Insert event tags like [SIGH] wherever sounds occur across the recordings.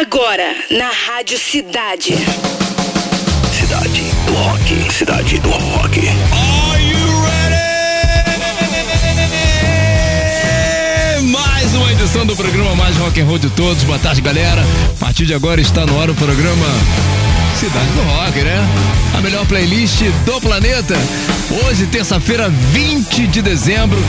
Agora, na Rádio Cidade. Cidade do Rock. Cidade do Rock. Are you ready? Mais uma edição do programa mais rock and roll de todos. Boa tarde, galera. A partir de agora está no ar o programa Cidade do Rock, né? A melhor playlist do planeta. Hoje, terça-feira, 20 de dezembro,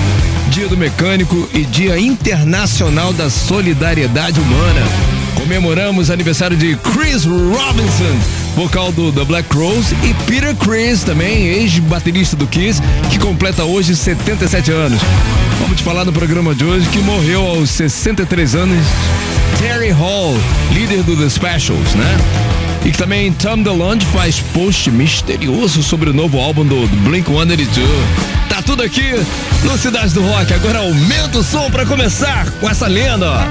Dia do Mecânico e Dia Internacional da Solidariedade Humana. Comemoramos aniversário de Chris Robinson, vocal do The Black Crowes, e Peter Chris, também ex-baterista do Kiss, que completa hoje 77 anos. Vamos te falar no programa de hoje que morreu aos 63 anos Terry Hall, líder do The Specials, né? E que também Tom DeLonge faz post misterioso sobre o novo álbum do, do Blink-182. Tá tudo aqui no Cidade do Rock. Agora aumenta o som para começar com essa lenda,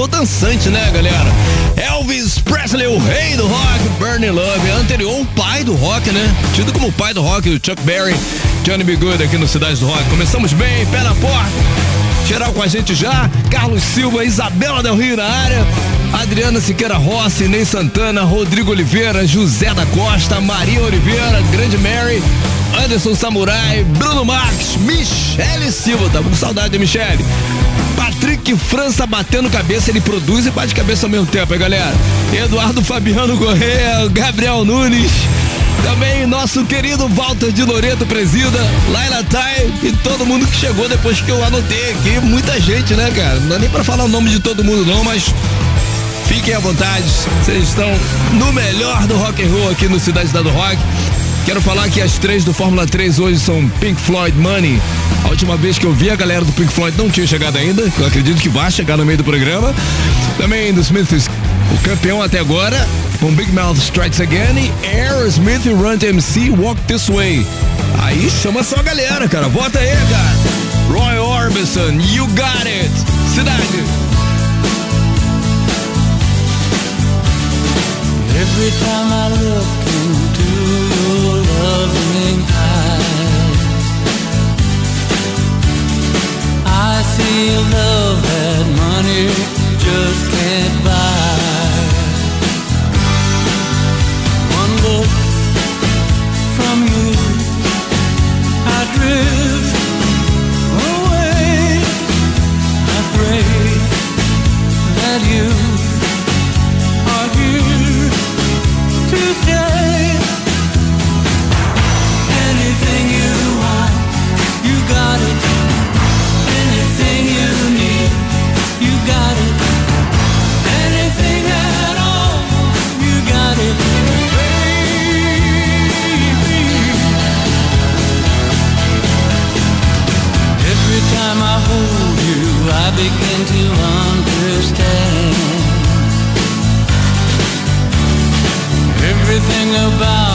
começou dançante, né, galera? Elvis Presley, o rei do rock, Bernie Love, anterior o pai do rock, né? Tido como o pai do rock, o Chuck Berry, Johnny B. Good aqui no Cidade do Rock. Começamos bem, pé na porta. Geral com a gente já, Carlos Silva, Isabela Del Rio na área, Adriana Siqueira Rossi, Ney Santana, Rodrigo Oliveira, José da Costa, Maria Oliveira, Grande Mary, Anderson Samurai, Bruno Marques, Michele Silva, tá com saudade de Michele. Patrick França batendo cabeça, ele produz e bate cabeça ao mesmo tempo, hein, galera? Eduardo Fabiano Correia, Gabriel Nunes, também nosso querido Walter de Loreto presida, Laila Tai e todo mundo que chegou depois que eu anotei aqui. Muita gente, né, cara? Não dá nem pra falar o nome de todo mundo, não, mas fiquem à vontade. Vocês estão no melhor do rock and roll aqui no Cidade do Rock. Quero falar que as três do Fórmula 3 hoje são Pink Floyd Money. A última vez que eu vi a galera do Pink Floyd não tinha chegado ainda. Eu acredito que vai chegar no meio do programa. Também do Smiths, o campeão até agora, com Big Mouth Strikes Again e Aerosmith Run MC Walk This Way. Aí chama só a galera, cara. Bota aí, cara. Roy Orbison, You Got It. Cidade. Every time I look into loving eyes, I see love that money just can't buy. Begin to understand. Everything about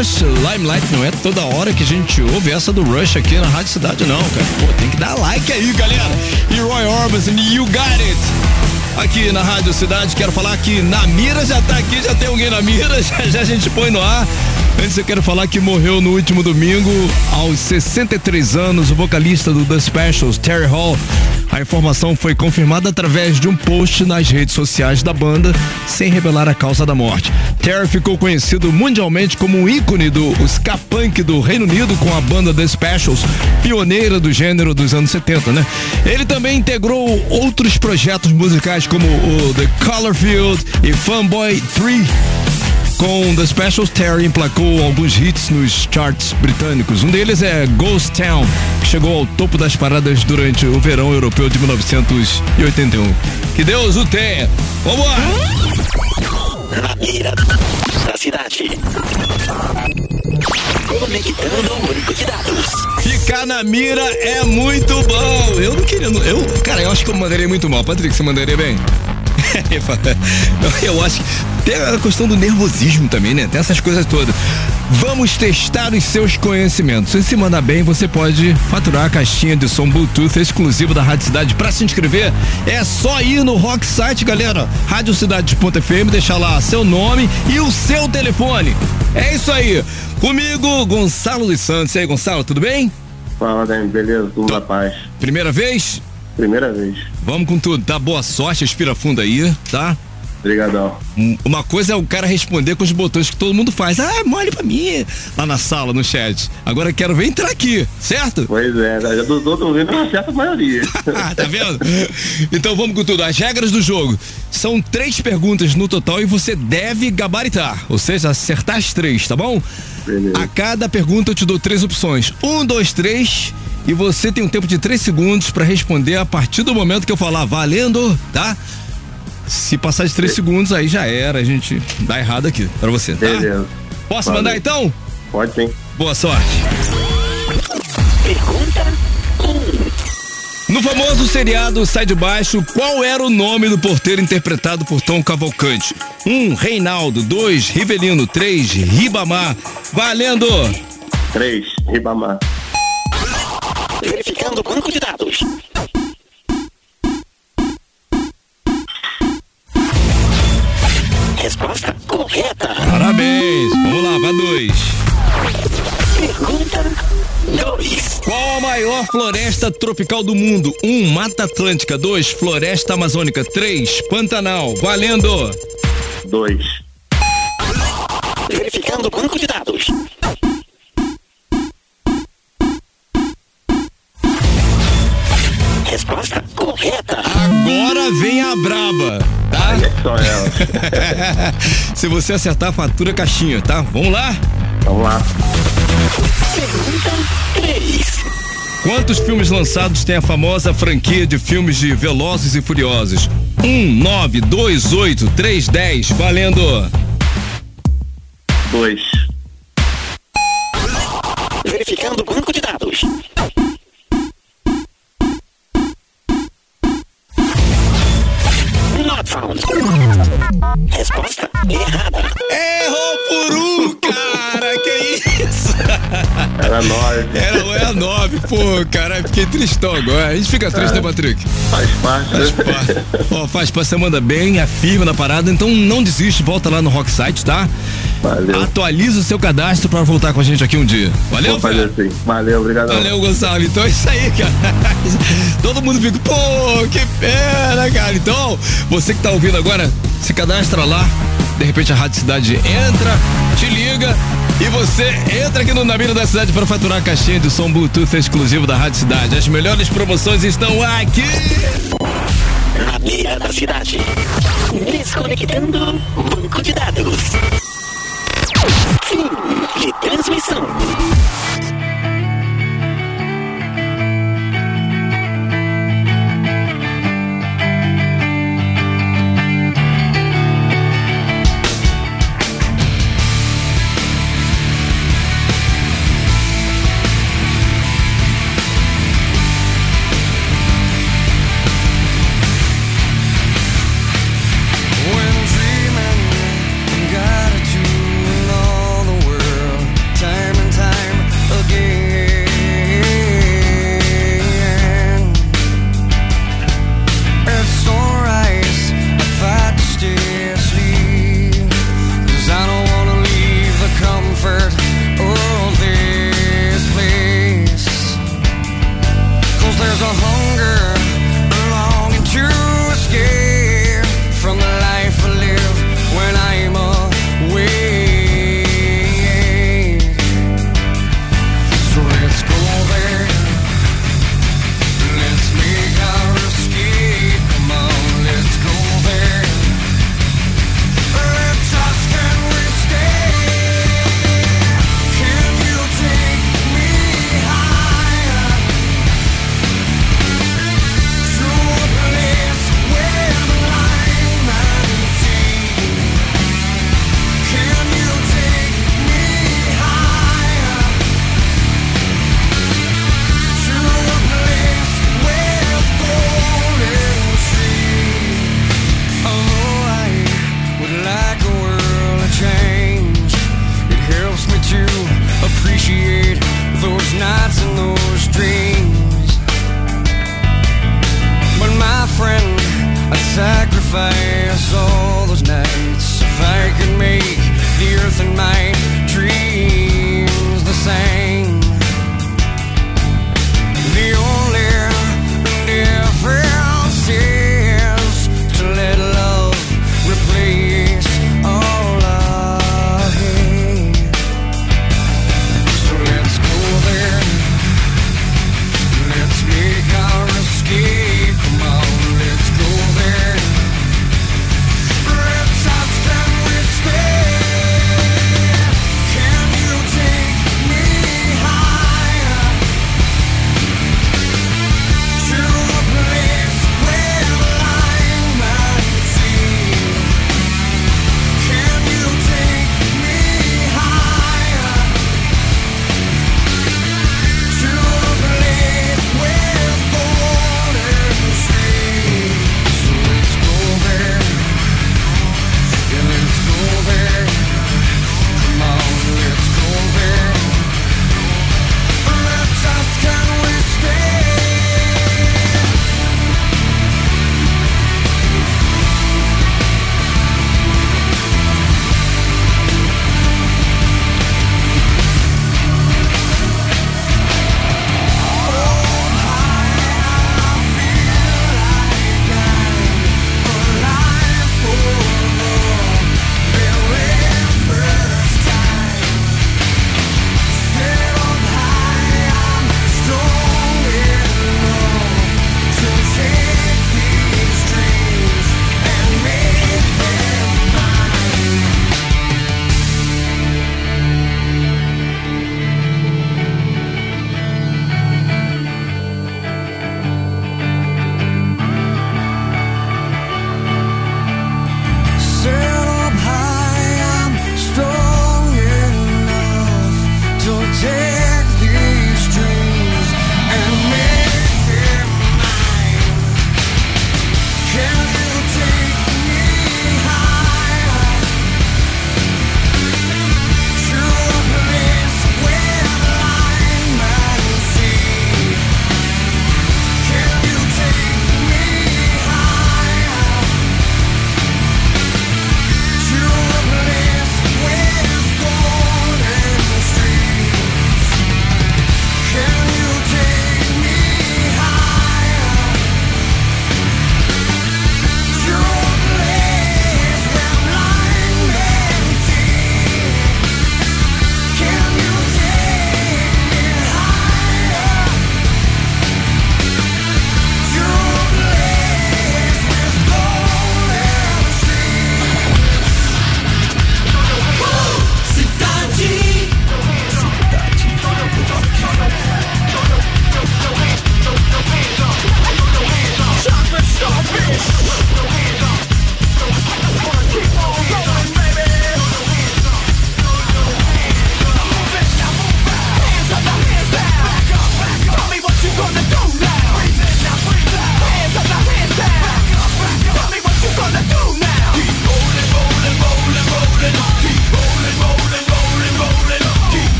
Rush, Limelight, não é toda hora que a gente ouve essa do Rush aqui na Rádio Cidade, não, cara. Pô, tem que dar like aí, galera. E Roy Orbison, You Got It. Aqui na Rádio Cidade, quero falar que na mira já tá aqui, já tem alguém na mira, [LAUGHS] já, já a gente põe no ar. Antes eu quero falar que morreu no último domingo, aos 63 anos, o vocalista do The Specials, Terry Hall. A informação foi confirmada através de um post nas redes sociais da banda, sem revelar a causa da morte. Terry ficou conhecido mundialmente como um ícone do ska punk do Reino Unido com a banda The Specials, pioneira do gênero dos anos 70, né? Ele também integrou outros projetos musicais como o The Colorfield e Fanboy 3. Com The Specials, Terry emplacou alguns hits nos charts britânicos. Um deles é Ghost Town, que chegou ao topo das paradas durante o verão europeu de 1981. Que Deus o tenha! Vamos lá! Na mira da cidade. Conectando o banco de dados. Ficar na mira é muito bom. Eu não queria. Eu, cara, eu acho que eu mandaria muito mal. Patrick, você mandaria bem? [LAUGHS] eu acho que tem a questão do nervosismo também, né? Tem essas coisas todas. Vamos testar os seus conhecimentos. Se se mandar bem, você pode faturar a caixinha de som Bluetooth exclusivo da Rádio Cidade. Para se inscrever, é só ir no Rock Site, galera. Radiocidade.fm, deixar lá seu nome e o seu telefone. É isso aí. Comigo, Gonçalo dos Santos. E aí, Gonçalo, tudo bem? Fala, Dani, beleza? Tudo na paz. Primeira vez? Primeira vez. Vamos com tudo, tá? Boa sorte, respira fundo aí, tá? Obrigadão. Um- Uma coisa é o cara responder com os botões que todo mundo faz. Ah, mole pra mim. Lá na sala, no chat. Agora eu quero ver entrar aqui, certo? Pois é, já dos outros vendo uma certa maioria. Ah, [LAUGHS] tá vendo? Então vamos com tudo. As regras do jogo. São três perguntas no total e você deve gabaritar. Ou seja, acertar as três, tá bom? Beleza. A cada pergunta eu te dou três opções. Um, dois, três. E você tem um tempo de três segundos pra responder a partir do momento que eu falar valendo, tá? Se passar de três segundos, aí já era. A gente dá errado aqui pra você, tá? Beleza. Posso Valeu. mandar então? Pode sim. Boa sorte. Pergunta No famoso seriado Sai de Baixo, qual era o nome do porteiro interpretado por Tom Cavalcante? Um, Reinaldo. Dois, Rivelino. Três, Ribamar. Valendo! Três, Ribamar. verificando o banco de dados. Resposta correta. Parabéns! Vamos lá, vai dois. Pergunta 2. Qual a maior floresta tropical do mundo? Um, Mata Atlântica. Dois, Floresta Amazônica. Três, Pantanal. Valendo! Dois. Verificando o banco de dados. Resposta correta. Agora vem a braba, [LAUGHS] Só ela. Se você acertar, fatura caixinha, tá? Vamos lá? Vamos lá. Pergunta 3. Quantos filmes lançados tem a famosa franquia de filmes de Velozes e Furiosos? 1, 9, 2, 8, 3, 10. Valendo! Dois. Verificando o banco de dados. Resposta errada. Errou por um, cara! Que isso? Era nove. Era, era 9, pô, cara, fiquei tristão agora. A gente fica triste, né, Patrick? Faz parte. Faz né? parte. Ó, faz parte, você manda bem, é firme na parada, então não desiste, volta lá no Rock Site, tá? Valeu. Atualiza o seu cadastro pra voltar com a gente aqui um dia. Valeu, Vou fazer assim. Valeu, obrigadão. Valeu, Gonçalo. Então é isso aí, cara. [LAUGHS] Todo mundo fica, pô, que pena, cara. Então, você que tá ouvindo agora, se cadastra lá. De repente a Rádio Cidade entra, te liga e você entra aqui no Na Mira da Cidade para faturar a caixinha de som Bluetooth exclusivo da Rádio Cidade. As melhores promoções estão aqui. Na mira da cidade. Desconectando banco de dados. Fim de transmissão.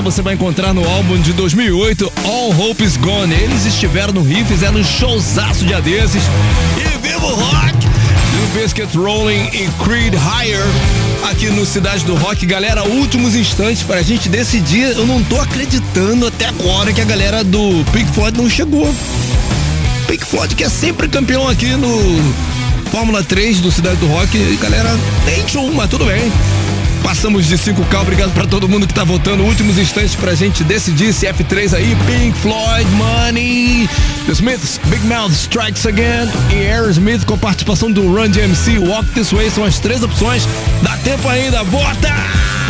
Essa você vai encontrar no álbum de 2008, All Hope Is Gone. Eles estiveram no Rio, fizeram um showzaço de desses. E viva o rock! New Biscuit Rolling e Creed Higher. aqui no Cidade do Rock. Galera, últimos instantes pra gente decidir. Eu não tô acreditando até agora que a galera do Pink Floyd não chegou. Pink Floyd que é sempre campeão aqui no Fórmula 3 do Cidade do Rock. E, galera, tem show, mas tudo bem. Passamos de 5K, obrigado pra todo mundo que tá votando. Últimos instantes pra gente decidir se F3 aí, Pink Floyd, Money, The Smiths, Big Mouth Strikes Again e Aerosmith com participação do Run DMC, Walk This Way são as três opções. Dá tempo ainda, vota!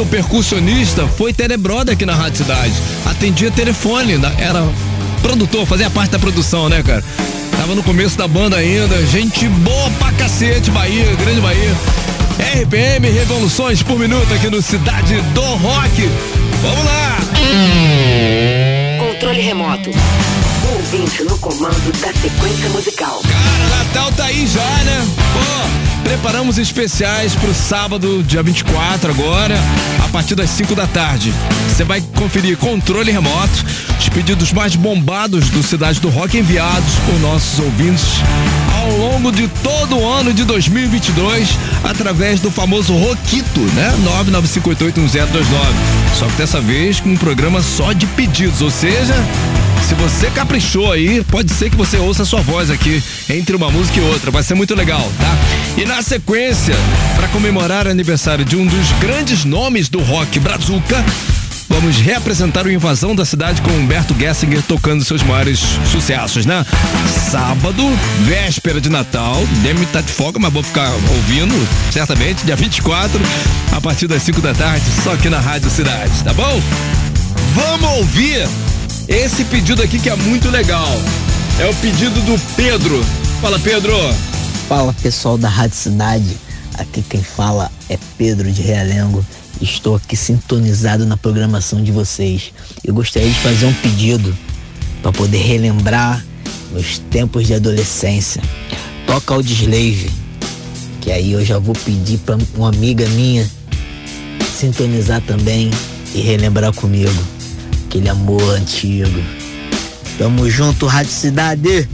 O percussionista, foi tenebroda aqui na Rádio Cidade. Atendia telefone, na- era produtor, fazia parte da produção, né, cara? Tava no começo da banda ainda. Gente boa pra cacete, Bahia, grande Bahia. RPM, revoluções por minuto aqui no Cidade do Rock. Vamos lá! Controle remoto. Ouvinte no comando da sequência musical. Cara, Natal tá aí já, né? Pô, preparamos especiais pro sábado, dia 24 agora, a partir das 5 da tarde. Você vai conferir controle remoto, os pedidos mais bombados do Cidade do Rock enviados por nossos ouvintes ao longo de todo o ano de 2022, através do famoso Roquito, né? 995881029. Só que dessa vez com um programa só de pedidos, ou seja, se você caprichou aí, pode ser que você ouça a sua voz aqui entre uma música e outra. Vai ser muito legal, tá? E na sequência, para comemorar o aniversário de um dos grandes nomes do rock brazuca, vamos reapresentar o Invasão da Cidade com Humberto Gessinger tocando seus maiores sucessos, né? Sábado, véspera de Natal, demi tá de folga, mas vou ficar ouvindo, certamente, dia 24, a partir das 5 da tarde, só aqui na Rádio Cidade, tá bom? Vamos ouvir esse pedido aqui que é muito legal. É o pedido do Pedro. Fala, Pedro. Fala pessoal da Rádio Cidade, aqui quem fala é Pedro de Realengo. Estou aqui sintonizado na programação de vocês. Eu gostaria de fazer um pedido para poder relembrar meus tempos de adolescência. Toca o Slave, que aí eu já vou pedir para uma amiga minha sintonizar também e relembrar comigo aquele amor antigo. Tamo junto, Rádio Cidade.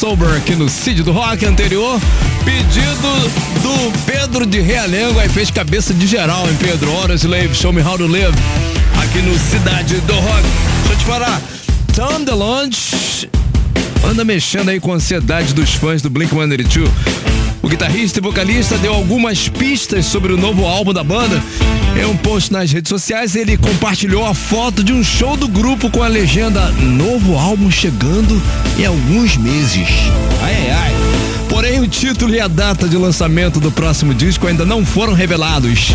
Sober, aqui no Cid do Rock anterior. Pedido do Pedro de Realengo, aí fez cabeça de geral, hein, Pedro? Hora Slave, Show Me How to Live, aqui no Cidade do Rock. Deixa eu te falar, Tom DeLonge anda mexendo aí com a ansiedade dos fãs do Blink-182. Guitarrista e vocalista deu algumas pistas sobre o novo álbum da banda. Em um post nas redes sociais, ele compartilhou a foto de um show do grupo com a legenda Novo álbum chegando em alguns meses. Ai, ai, ai. Porém, o título e a data de lançamento do próximo disco ainda não foram revelados.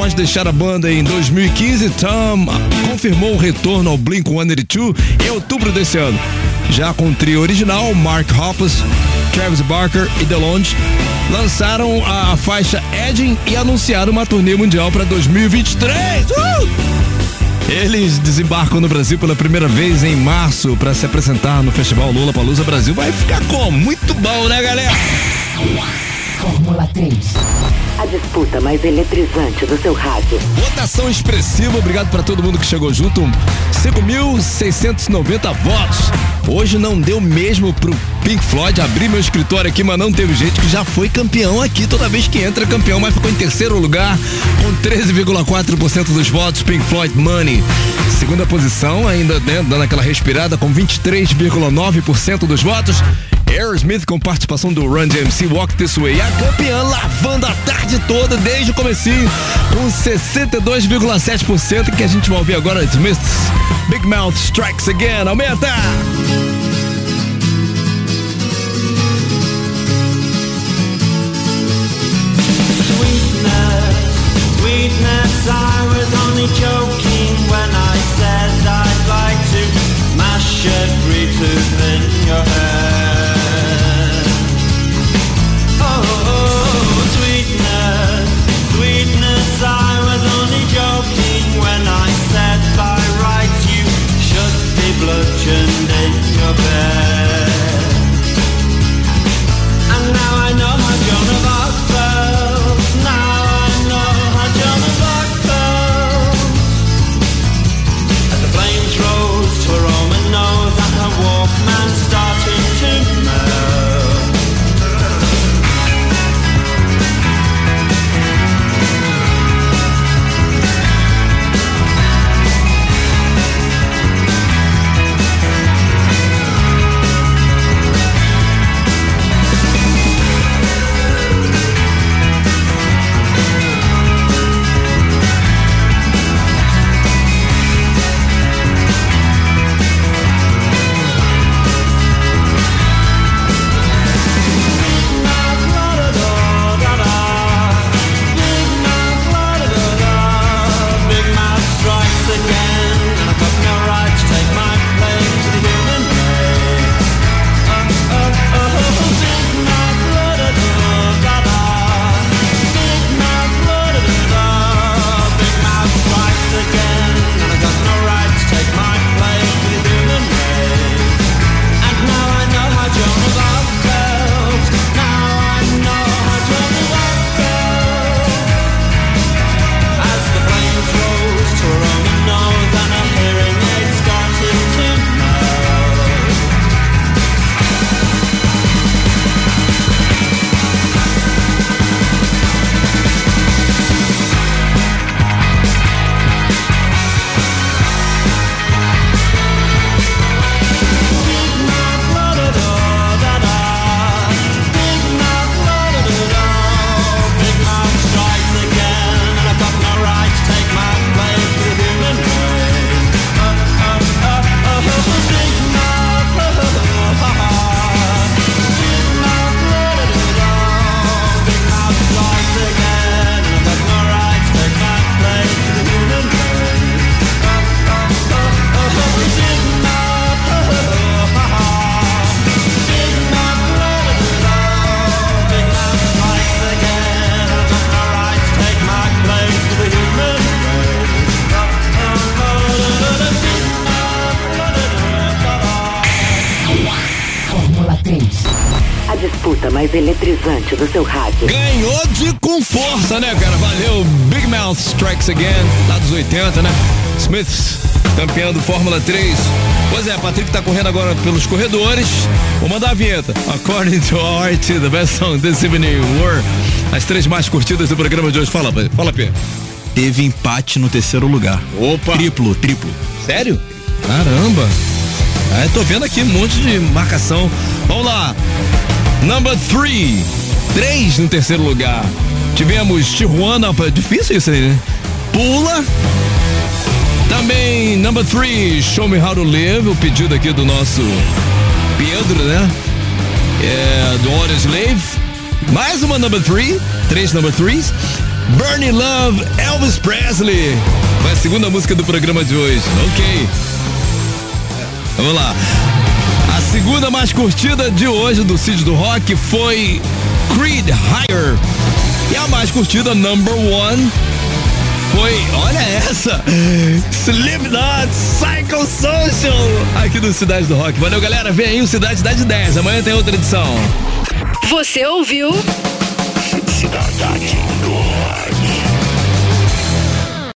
Após deixar a banda em 2015, Tom confirmou o retorno ao Blink-182 em outubro desse ano. Já com o trio original, Mark Hoppus, Travis Barker e DeLonge lançaram a faixa Edging e anunciaram uma turnê mundial para 2023. Uh! Eles desembarcam no Brasil pela primeira vez em março para se apresentar no Festival Lula Palusa Brasil. Vai ficar como? Muito bom, né, galera? Fórmula 3. A disputa mais eletrizante do seu rádio. Votação expressiva, obrigado para todo mundo que chegou junto. 5.690 votos. Hoje não deu mesmo pro Pink Floyd abrir meu escritório aqui, mas não teve jeito que já foi campeão aqui. Toda vez que entra campeão, mas ficou em terceiro lugar com 13,4% dos votos. Pink Floyd Money. Segunda posição, ainda né, dando aquela respirada com 23,9% dos votos. Aerosmith com participação do Run DMC Walk This Way. A campeã lavando a tarde toda desde o comecinho com 62,7% que a gente vai ouvir agora Smiths. Big Mouth Strikes Again. Aumenta! Sweetness, I was only joking when I said I'd like to mash every tooth in your head. Do seu rádio. Ganhou de com força, né, cara? Valeu. Big Mouth Strikes Again, lá dos 80, né? Smiths, campeão do Fórmula 3. Pois é, Patrick tá correndo agora pelos corredores. Vou mandar a vinheta. According to Art, the best song this evening were as três mais curtidas do programa de hoje. Fala, fala, P. Teve empate no terceiro lugar. Opa! Triplo, triplo. Sério? Caramba. Ah, tô vendo aqui um monte de marcação. Vamos lá. Number three. Três no terceiro lugar. Tivemos Tijuana. pô, Difícil isso aí, né? Pula. Também number three. Show Me How to Live. O pedido aqui do nosso Pedro, né? É, do Audio Slave. Mais uma number three. Três number threes. Burning Love, Elvis Presley. Foi a segunda música do programa de hoje. Ok. Vamos lá. A segunda mais curtida de hoje do Cid do Rock foi Creed Higher. E a mais curtida, number one, foi, olha essa, Slipknot Psychosocial, aqui do Cidade do Rock. Valeu, galera. Vem aí o Cidade Cidade 10. Amanhã tem outra edição. Você ouviu